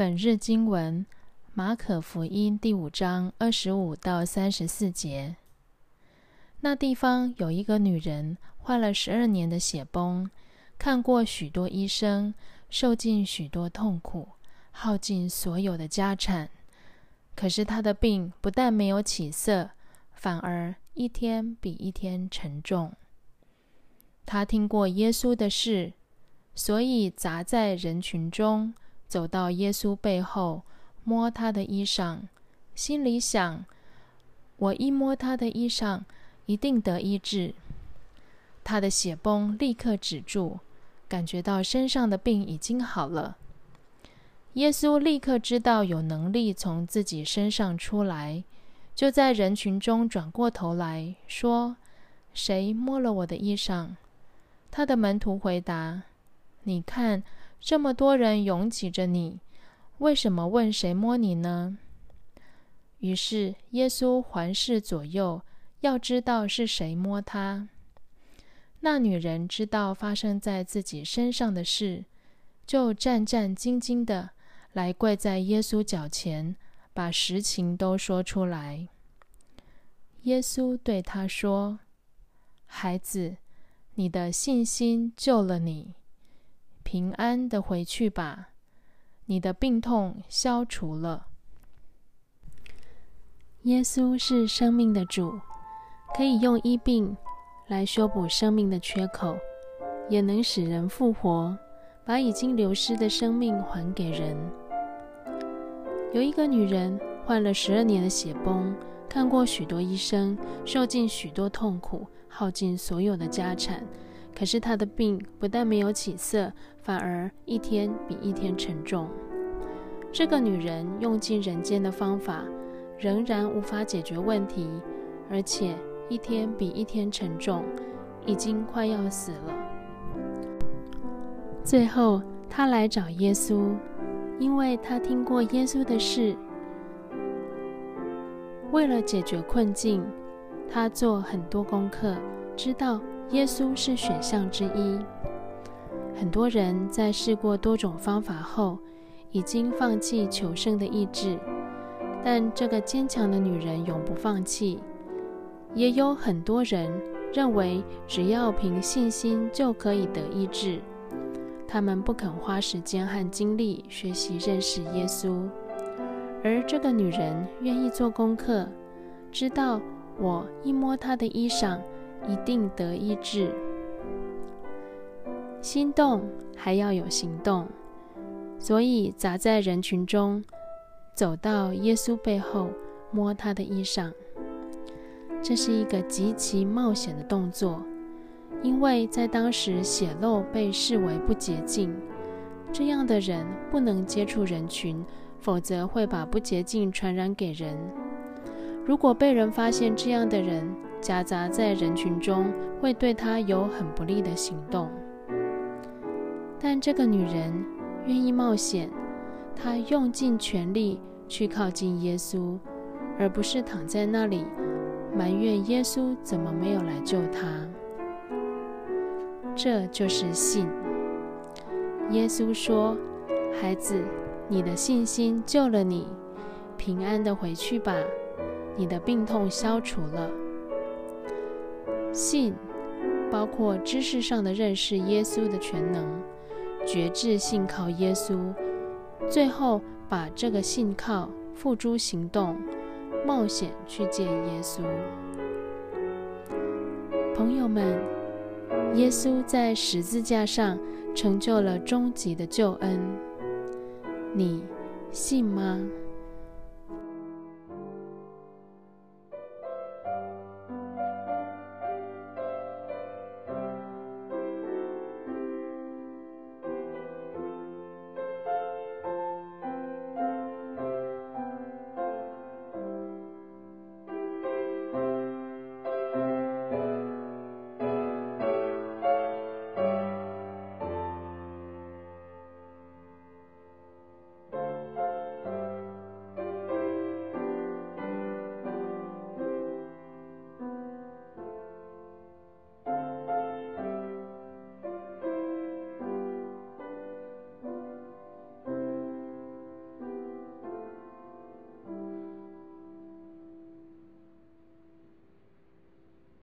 本日经文：马可福音第五章二十五到三十四节。那地方有一个女人，患了十二年的血崩，看过许多医生，受尽许多痛苦，耗尽所有的家产。可是她的病不但没有起色，反而一天比一天沉重。她听过耶稣的事，所以杂在人群中。走到耶稣背后，摸他的衣裳，心里想：我一摸他的衣裳，一定得医治。他的血崩立刻止住，感觉到身上的病已经好了。耶稣立刻知道有能力从自己身上出来，就在人群中转过头来说：“谁摸了我的衣裳？”他的门徒回答：“你看。”这么多人拥挤着你，为什么问谁摸你呢？于是耶稣环视左右，要知道是谁摸他。那女人知道发生在自己身上的事，就战战兢兢的来跪在耶稣脚前，把实情都说出来。耶稣对她说：“孩子，你的信心救了你。”平安的回去吧，你的病痛消除了。耶稣是生命的主，可以用医病来修补生命的缺口，也能使人复活，把已经流失的生命还给人。有一个女人患了十二年的血崩，看过许多医生，受尽许多痛苦，耗尽所有的家产。可是他的病不但没有起色，反而一天比一天沉重。这个女人用尽人间的方法，仍然无法解决问题，而且一天比一天沉重，已经快要死了。最后，她来找耶稣，因为她听过耶稣的事。为了解决困境，她做很多功课，知道。耶稣是选项之一。很多人在试过多种方法后，已经放弃求生的意志，但这个坚强的女人永不放弃。也有很多人认为，只要凭信心就可以得医治，他们不肯花时间和精力学习认识耶稣。而这个女人愿意做功课，知道我一摸她的衣裳。一定得医治。心动还要有行动，所以砸在人群中，走到耶稣背后摸他的衣裳。这是一个极其冒险的动作，因为在当时血漏被视为不洁净，这样的人不能接触人群，否则会把不洁净传染给人。如果被人发现这样的人，夹杂在人群中，会对他有很不利的行动。但这个女人愿意冒险，她用尽全力去靠近耶稣，而不是躺在那里埋怨耶稣怎么没有来救她。这就是信。耶稣说：“孩子，你的信心救了你，平安的回去吧，你的病痛消除了。”信包括知识上的认识耶稣的全能，觉志信靠耶稣，最后把这个信靠付诸行动，冒险去见耶稣。朋友们，耶稣在十字架上成就了终极的救恩，你信吗？